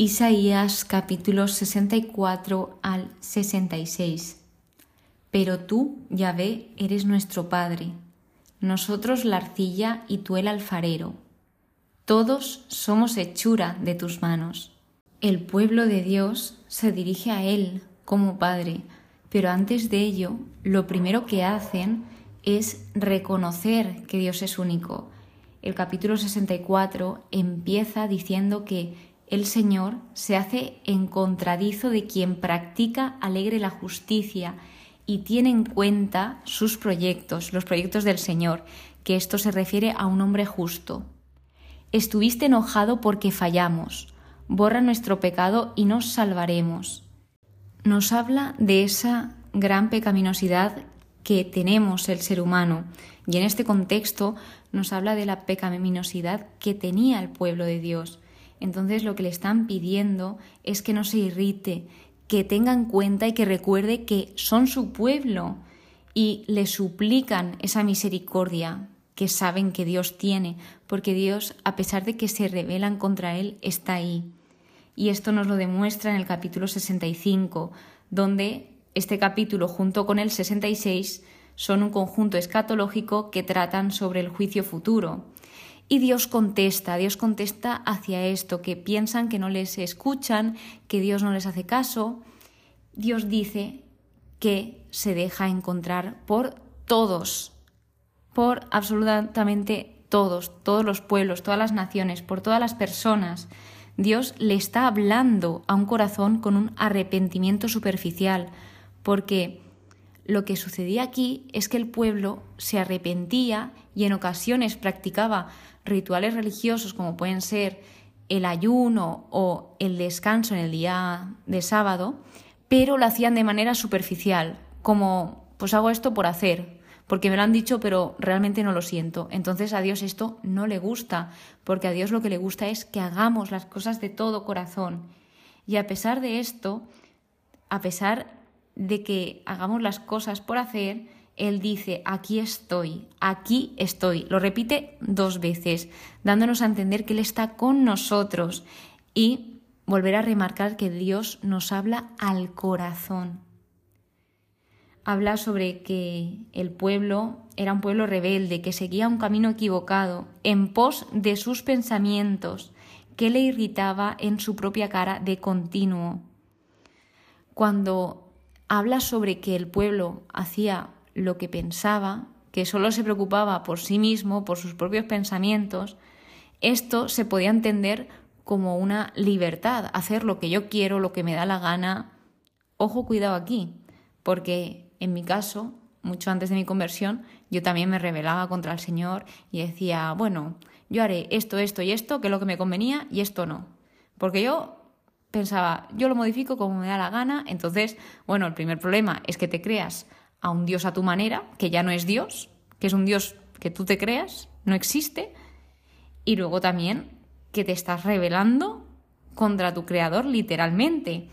Isaías capítulos 64 al 66. Pero tú, Yahvé, eres nuestro Padre, nosotros la arcilla y tú el alfarero. Todos somos hechura de tus manos. El pueblo de Dios se dirige a Él como Padre, pero antes de ello, lo primero que hacen es reconocer que Dios es único. El capítulo 64 empieza diciendo que el Señor se hace en contradizo de quien practica alegre la justicia y tiene en cuenta sus proyectos, los proyectos del Señor, que esto se refiere a un hombre justo. Estuviste enojado porque fallamos, borra nuestro pecado y nos salvaremos. Nos habla de esa gran pecaminosidad que tenemos el ser humano, y en este contexto nos habla de la pecaminosidad que tenía el pueblo de Dios entonces lo que le están pidiendo es que no se irrite, que tenga en cuenta y que recuerde que son su pueblo y le suplican esa misericordia que saben que Dios tiene, porque Dios, a pesar de que se rebelan contra Él, está ahí. Y esto nos lo demuestra en el capítulo 65, donde este capítulo junto con el 66 son un conjunto escatológico que tratan sobre el juicio futuro. Y Dios contesta, Dios contesta hacia esto, que piensan que no les escuchan, que Dios no les hace caso. Dios dice que se deja encontrar por todos, por absolutamente todos, todos los pueblos, todas las naciones, por todas las personas. Dios le está hablando a un corazón con un arrepentimiento superficial, porque lo que sucedía aquí es que el pueblo se arrepentía y en ocasiones practicaba rituales religiosos como pueden ser el ayuno o el descanso en el día de sábado, pero lo hacían de manera superficial, como pues hago esto por hacer, porque me lo han dicho pero realmente no lo siento. Entonces a Dios esto no le gusta, porque a Dios lo que le gusta es que hagamos las cosas de todo corazón. Y a pesar de esto, a pesar de que hagamos las cosas por hacer, él dice, aquí estoy, aquí estoy. Lo repite dos veces, dándonos a entender que Él está con nosotros y volver a remarcar que Dios nos habla al corazón. Habla sobre que el pueblo era un pueblo rebelde, que seguía un camino equivocado, en pos de sus pensamientos, que le irritaba en su propia cara de continuo. Cuando habla sobre que el pueblo hacía lo que pensaba, que solo se preocupaba por sí mismo, por sus propios pensamientos, esto se podía entender como una libertad, hacer lo que yo quiero, lo que me da la gana. Ojo, cuidado aquí, porque en mi caso, mucho antes de mi conversión, yo también me rebelaba contra el Señor y decía, bueno, yo haré esto, esto y esto, que es lo que me convenía, y esto no. Porque yo pensaba, yo lo modifico como me da la gana, entonces, bueno, el primer problema es que te creas a un Dios a tu manera, que ya no es Dios, que es un Dios que tú te creas, no existe, y luego también que te estás rebelando contra tu creador literalmente.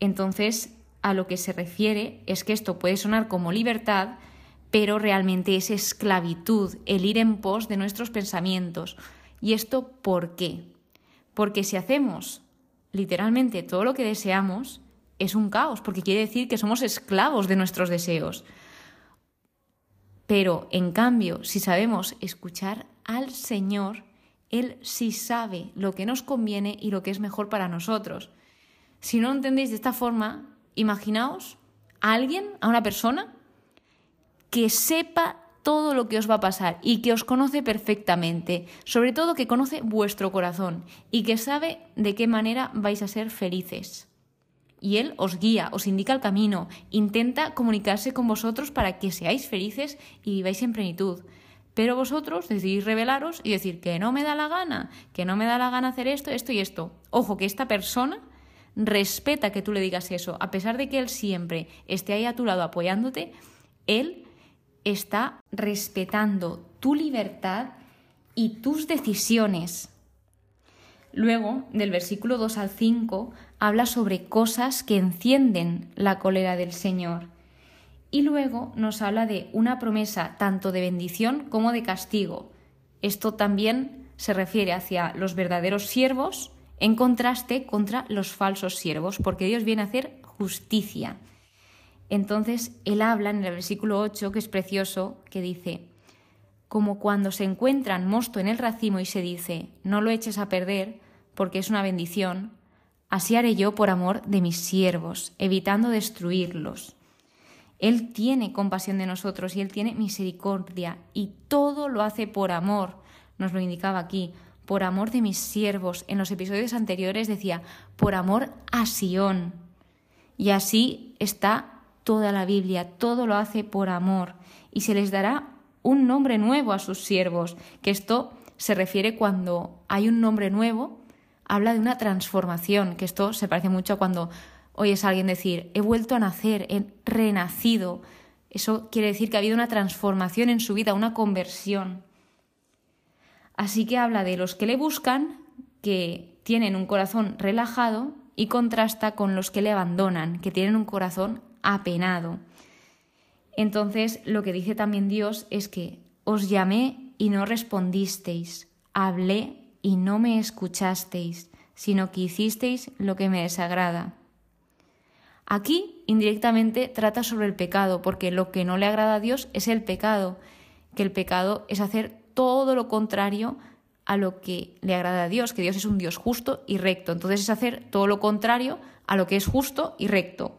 Entonces, a lo que se refiere es que esto puede sonar como libertad, pero realmente es esclavitud, el ir en pos de nuestros pensamientos. ¿Y esto por qué? Porque si hacemos literalmente todo lo que deseamos, es un caos, porque quiere decir que somos esclavos de nuestros deseos. Pero, en cambio, si sabemos escuchar al Señor, Él sí sabe lo que nos conviene y lo que es mejor para nosotros. Si no lo entendéis de esta forma, imaginaos a alguien, a una persona, que sepa todo lo que os va a pasar y que os conoce perfectamente, sobre todo que conoce vuestro corazón y que sabe de qué manera vais a ser felices y Él os guía, os indica el camino, intenta comunicarse con vosotros para que seáis felices y viváis en plenitud. Pero vosotros decidís rebelaros y decir que no me da la gana, que no me da la gana hacer esto, esto y esto. Ojo, que esta persona respeta que tú le digas eso, a pesar de que Él siempre esté ahí a tu lado apoyándote, Él está respetando tu libertad y tus decisiones. Luego, del versículo 2 al 5, habla sobre cosas que encienden la cólera del Señor. Y luego nos habla de una promesa tanto de bendición como de castigo. Esto también se refiere hacia los verdaderos siervos en contraste contra los falsos siervos, porque Dios viene a hacer justicia. Entonces él habla en el versículo 8, que es precioso, que dice, como cuando se encuentran mosto en el racimo y se dice, no lo eches a perder, porque es una bendición, así haré yo por amor de mis siervos, evitando destruirlos. Él tiene compasión de nosotros y Él tiene misericordia y todo lo hace por amor, nos lo indicaba aquí, por amor de mis siervos. En los episodios anteriores decía, por amor a Sión. Y así está toda la Biblia, todo lo hace por amor. Y se les dará un nombre nuevo a sus siervos, que esto se refiere cuando hay un nombre nuevo, habla de una transformación, que esto se parece mucho a cuando oyes a alguien decir, he vuelto a nacer, he renacido. Eso quiere decir que ha habido una transformación en su vida, una conversión. Así que habla de los que le buscan, que tienen un corazón relajado, y contrasta con los que le abandonan, que tienen un corazón apenado. Entonces, lo que dice también Dios es que os llamé y no respondisteis, hablé y no me escuchasteis, sino que hicisteis lo que me desagrada. Aquí indirectamente trata sobre el pecado, porque lo que no le agrada a Dios es el pecado, que el pecado es hacer todo lo contrario a lo que le agrada a Dios, que Dios es un Dios justo y recto. Entonces es hacer todo lo contrario a lo que es justo y recto.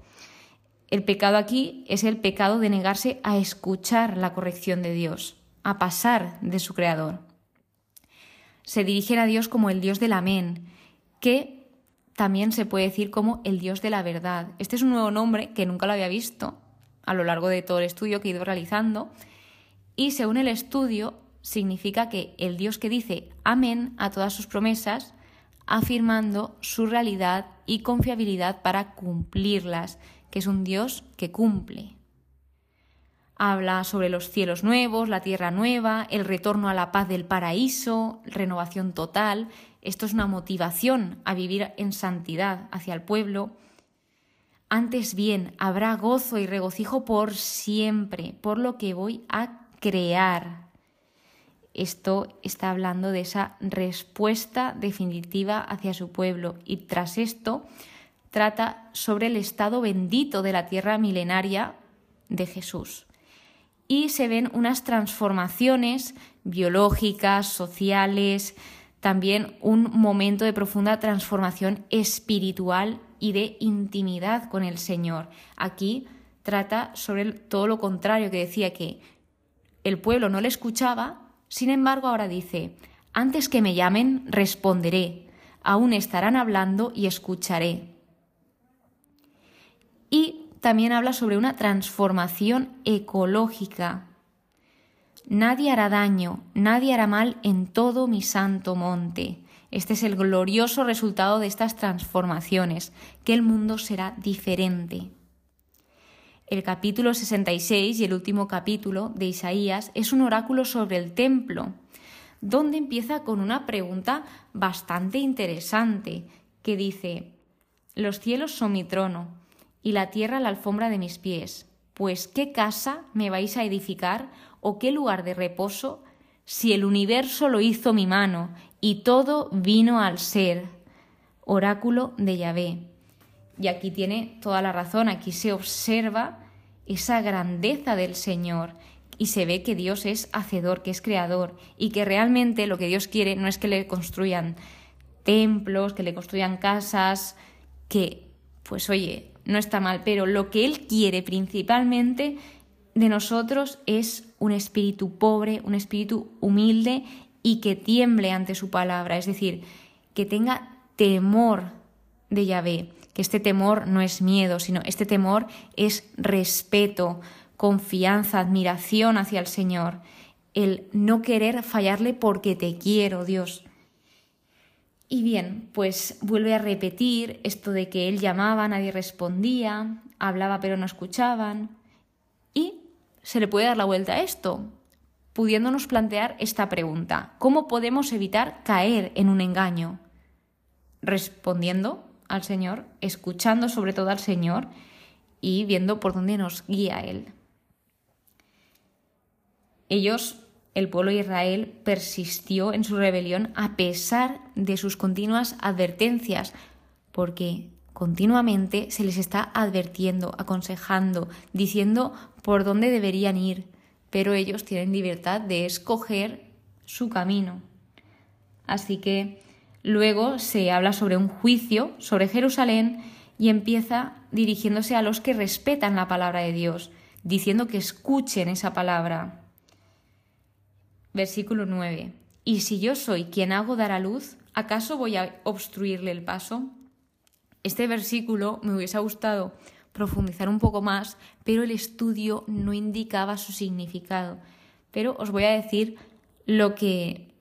El pecado aquí es el pecado de negarse a escuchar la corrección de Dios, a pasar de su Creador. Se dirigen a Dios como el Dios del amén, que también se puede decir como el Dios de la verdad. Este es un nuevo nombre que nunca lo había visto a lo largo de todo el estudio que he ido realizando y según el estudio significa que el Dios que dice amén a todas sus promesas, afirmando su realidad y confiabilidad para cumplirlas, que es un Dios que cumple. Habla sobre los cielos nuevos, la tierra nueva, el retorno a la paz del paraíso, renovación total, esto es una motivación a vivir en santidad hacia el pueblo. Antes bien, habrá gozo y regocijo por siempre, por lo que voy a crear. Esto está hablando de esa respuesta definitiva hacia su pueblo y tras esto trata sobre el estado bendito de la tierra milenaria de Jesús. Y se ven unas transformaciones biológicas, sociales, también un momento de profunda transformación espiritual y de intimidad con el Señor. Aquí trata sobre todo lo contrario, que decía que el pueblo no le escuchaba, sin embargo ahora dice, antes que me llamen, responderé, aún estarán hablando y escucharé. Y también habla sobre una transformación ecológica Nadie hará daño, nadie hará mal en todo mi santo monte. Este es el glorioso resultado de estas transformaciones, que el mundo será diferente. El capítulo 66 y el último capítulo de Isaías es un oráculo sobre el templo, donde empieza con una pregunta bastante interesante, que dice, Los cielos son mi trono, y la tierra la alfombra de mis pies, pues ¿qué casa me vais a edificar o qué lugar de reposo si el universo lo hizo mi mano y todo vino al ser? Oráculo de Yahvé. Y aquí tiene toda la razón, aquí se observa esa grandeza del Señor y se ve que Dios es hacedor, que es creador y que realmente lo que Dios quiere no es que le construyan templos, que le construyan casas, que pues oye, no está mal, pero lo que Él quiere principalmente de nosotros es un espíritu pobre, un espíritu humilde y que tiemble ante su palabra, es decir, que tenga temor de Yahvé, que este temor no es miedo, sino este temor es respeto, confianza, admiración hacia el Señor, el no querer fallarle porque te quiero, Dios. Y bien, pues vuelve a repetir esto de que él llamaba, nadie respondía, hablaba pero no escuchaban. Y se le puede dar la vuelta a esto, pudiéndonos plantear esta pregunta. ¿Cómo podemos evitar caer en un engaño? Respondiendo al Señor, escuchando sobre todo al Señor y viendo por dónde nos guía Él. Ellos el pueblo de Israel persistió en su rebelión a pesar de sus continuas advertencias, porque continuamente se les está advirtiendo, aconsejando, diciendo por dónde deberían ir, pero ellos tienen libertad de escoger su camino. Así que luego se habla sobre un juicio sobre Jerusalén y empieza dirigiéndose a los que respetan la palabra de Dios, diciendo que escuchen esa palabra. Versículo 9. ¿Y si yo soy quien hago dar a luz, acaso voy a obstruirle el paso? Este versículo me hubiese gustado profundizar un poco más, pero el estudio no indicaba su significado. Pero os voy a decir lo que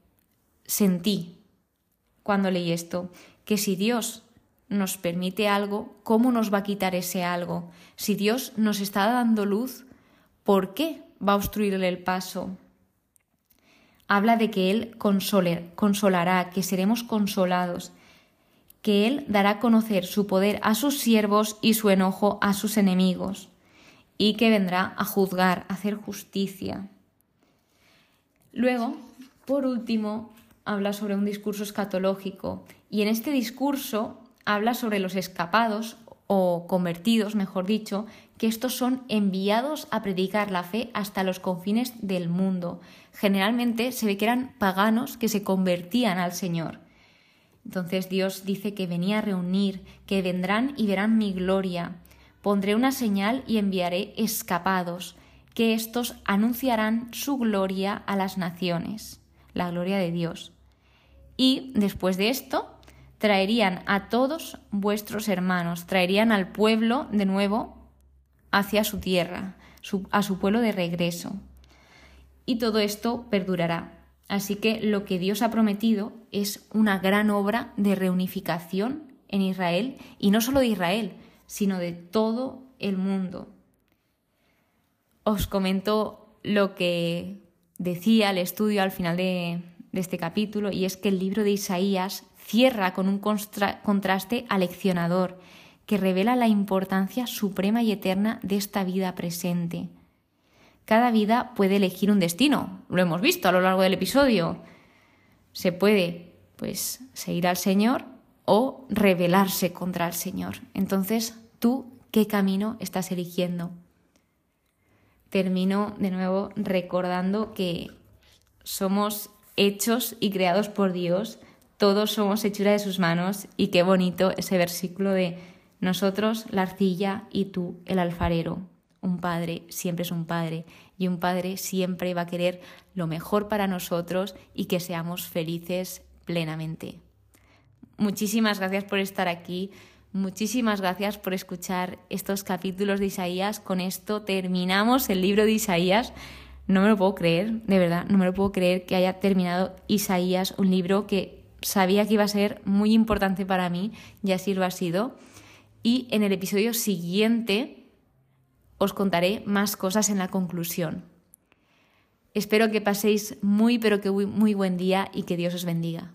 sentí cuando leí esto, que si Dios nos permite algo, ¿cómo nos va a quitar ese algo? Si Dios nos está dando luz, ¿por qué va a obstruirle el paso? Habla de que Él consolará, que seremos consolados, que Él dará a conocer su poder a sus siervos y su enojo a sus enemigos, y que vendrá a juzgar, a hacer justicia. Luego, por último, habla sobre un discurso escatológico, y en este discurso habla sobre los escapados o convertidos, mejor dicho, que estos son enviados a predicar la fe hasta los confines del mundo. Generalmente se ve que eran paganos que se convertían al Señor. Entonces Dios dice que venía a reunir, que vendrán y verán mi gloria. Pondré una señal y enviaré escapados, que éstos anunciarán su gloria a las naciones, la gloria de Dios. Y después de esto, traerían a todos vuestros hermanos, traerían al pueblo de nuevo hacia su tierra, a su pueblo de regreso. Y todo esto perdurará. Así que lo que Dios ha prometido es una gran obra de reunificación en Israel, y no solo de Israel, sino de todo el mundo. Os comento lo que decía el estudio al final de, este capítulo, y es que el libro de Isaías cierra con un contraste aleccionador que revela la importancia suprema y eterna de esta vida presente. Cada vida puede elegir un destino, lo hemos visto a lo largo del episodio. Se puede, pues, seguir al Señor o rebelarse contra el Señor. Entonces, ¿tú qué camino estás eligiendo? Termino de nuevo recordando que somos hechos y creados por Dios todos somos hechura de sus manos y qué bonito ese versículo de nosotros la arcilla y tú el alfarero. Un padre siempre es un padre y un padre siempre va a querer lo mejor para nosotros y que seamos felices plenamente. Muchísimas gracias por estar aquí. Muchísimas gracias por escuchar estos capítulos de Isaías. Con esto terminamos el libro de Isaías. No me lo puedo creer, de verdad, no me lo puedo creer que haya terminado Isaías, un libro que sabía que iba a ser muy importante para mí y así lo ha sido. Y en el episodio siguiente os contaré más cosas en la conclusión. Espero que paséis muy pero que muy buen día y que Dios os bendiga.